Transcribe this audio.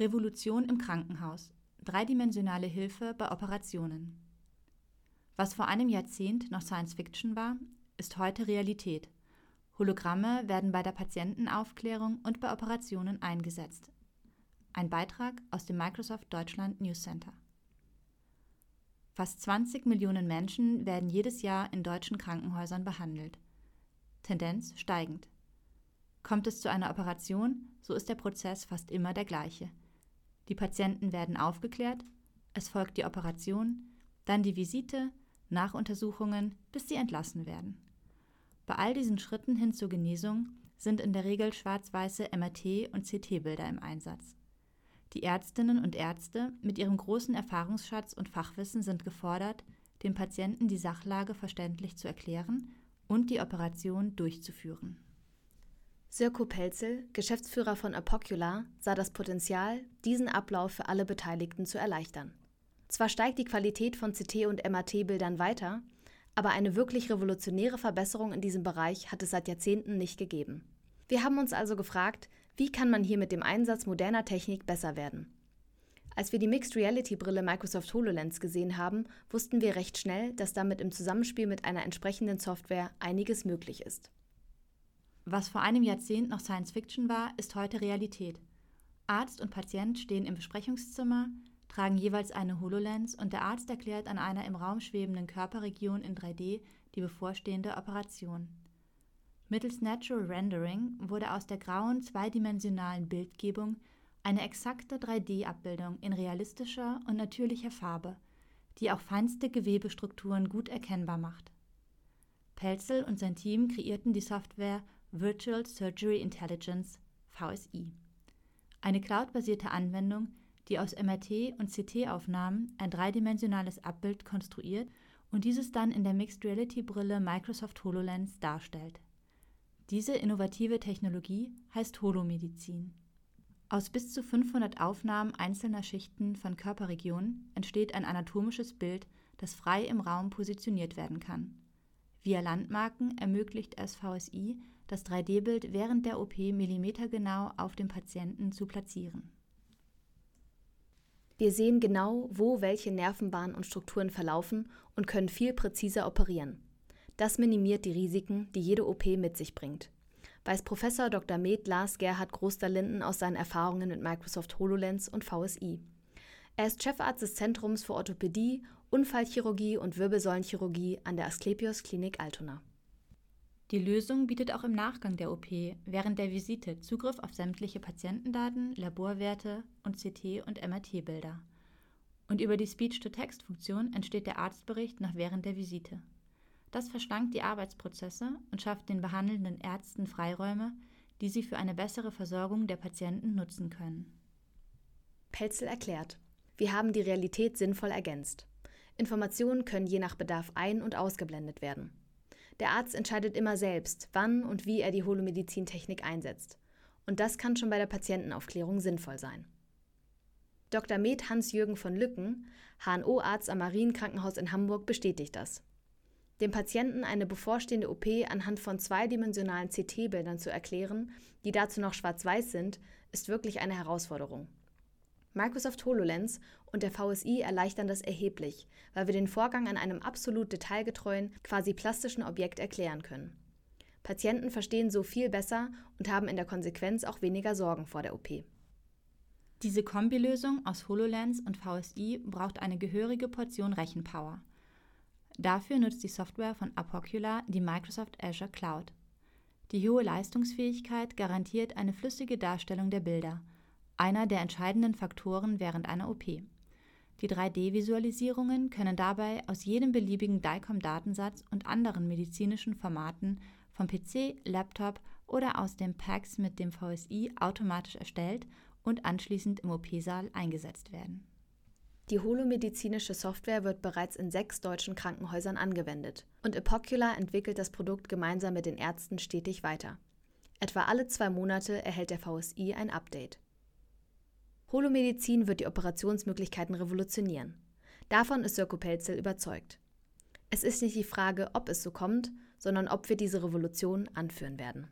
Revolution im Krankenhaus. Dreidimensionale Hilfe bei Operationen. Was vor einem Jahrzehnt noch Science Fiction war, ist heute Realität. Hologramme werden bei der Patientenaufklärung und bei Operationen eingesetzt. Ein Beitrag aus dem Microsoft Deutschland News Center. Fast 20 Millionen Menschen werden jedes Jahr in deutschen Krankenhäusern behandelt. Tendenz steigend. Kommt es zu einer Operation, so ist der Prozess fast immer der gleiche. Die Patienten werden aufgeklärt, es folgt die Operation, dann die Visite, Nachuntersuchungen, bis sie entlassen werden. Bei all diesen Schritten hin zur Genesung sind in der Regel schwarz-weiße MRT- und CT-Bilder im Einsatz. Die Ärztinnen und Ärzte mit ihrem großen Erfahrungsschatz und Fachwissen sind gefordert, dem Patienten die Sachlage verständlich zu erklären und die Operation durchzuführen. Sirko Pelzel, Geschäftsführer von Apocula, sah das Potenzial, diesen Ablauf für alle Beteiligten zu erleichtern. Zwar steigt die Qualität von CT- und MRT-Bildern weiter, aber eine wirklich revolutionäre Verbesserung in diesem Bereich hat es seit Jahrzehnten nicht gegeben. Wir haben uns also gefragt, wie kann man hier mit dem Einsatz moderner Technik besser werden? Als wir die Mixed Reality Brille Microsoft HoloLens gesehen haben, wussten wir recht schnell, dass damit im Zusammenspiel mit einer entsprechenden Software einiges möglich ist. Was vor einem Jahrzehnt noch Science Fiction war, ist heute Realität. Arzt und Patient stehen im Besprechungszimmer, tragen jeweils eine HoloLens und der Arzt erklärt an einer im Raum schwebenden Körperregion in 3D die bevorstehende Operation. Mittels Natural Rendering wurde aus der grauen zweidimensionalen Bildgebung eine exakte 3D-Abbildung in realistischer und natürlicher Farbe, die auch feinste Gewebestrukturen gut erkennbar macht. Pelzel und sein Team kreierten die Software Virtual Surgery Intelligence VSI. Eine cloudbasierte Anwendung, die aus MRT- und CT-Aufnahmen ein dreidimensionales Abbild konstruiert und dieses dann in der Mixed Reality Brille Microsoft HoloLens darstellt. Diese innovative Technologie heißt Holomedizin. Aus bis zu 500 Aufnahmen einzelner Schichten von Körperregionen entsteht ein anatomisches Bild, das frei im Raum positioniert werden kann. Via Landmarken ermöglicht es VSI, das 3D-Bild während der OP millimetergenau auf dem Patienten zu platzieren. Wir sehen genau, wo welche Nervenbahnen und Strukturen verlaufen und können viel präziser operieren. Das minimiert die Risiken, die jede OP mit sich bringt. Weiß Professor Dr. Med Lars Gerhard Groster-Linden aus seinen Erfahrungen mit Microsoft HoloLens und VSI. Er ist Chefarzt des Zentrums für Orthopädie, Unfallchirurgie und Wirbelsäulenchirurgie an der Asklepios Klinik Altona. Die Lösung bietet auch im Nachgang der OP während der Visite Zugriff auf sämtliche Patientendaten, Laborwerte und CT- und MRT-Bilder. Und über die Speech-to-Text-Funktion entsteht der Arztbericht noch während der Visite. Das verschlankt die Arbeitsprozesse und schafft den behandelnden Ärzten Freiräume, die sie für eine bessere Versorgung der Patienten nutzen können. Pelzel erklärt, wir haben die Realität sinnvoll ergänzt. Informationen können je nach Bedarf ein- und ausgeblendet werden. Der Arzt entscheidet immer selbst, wann und wie er die Holomedizintechnik einsetzt. Und das kann schon bei der Patientenaufklärung sinnvoll sein. Dr. Med Hans-Jürgen von Lücken, HNO-Arzt am Marienkrankenhaus in Hamburg, bestätigt das. Dem Patienten eine bevorstehende OP anhand von zweidimensionalen CT-Bildern zu erklären, die dazu noch schwarz-weiß sind, ist wirklich eine Herausforderung. Microsoft HoloLens und der VSI erleichtern das erheblich, weil wir den Vorgang an einem absolut detailgetreuen, quasi plastischen Objekt erklären können. Patienten verstehen so viel besser und haben in der Konsequenz auch weniger Sorgen vor der OP. Diese Kombilösung aus HoloLens und VSI braucht eine gehörige Portion Rechenpower. Dafür nutzt die Software von Apocula die Microsoft Azure Cloud. Die hohe Leistungsfähigkeit garantiert eine flüssige Darstellung der Bilder – einer der entscheidenden Faktoren während einer OP. Die 3D-Visualisierungen können dabei aus jedem beliebigen DICOM-Datensatz und anderen medizinischen Formaten vom PC, Laptop oder aus dem PACS mit dem VSI automatisch erstellt und anschließend im OP-Saal eingesetzt werden. Die holomedizinische Software wird bereits in sechs deutschen Krankenhäusern angewendet und Epocula entwickelt das Produkt gemeinsam mit den Ärzten stetig weiter. Etwa alle zwei Monate erhält der VSI ein Update. Holomedizin wird die Operationsmöglichkeiten revolutionieren. Davon ist Sirko Pelzel überzeugt. Es ist nicht die Frage, ob es so kommt, sondern ob wir diese Revolution anführen werden.